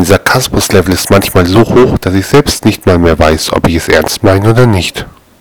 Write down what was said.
Mein Sarkasmuslevel ist manchmal so hoch, dass ich selbst nicht mal mehr weiß, ob ich es ernst meine oder nicht.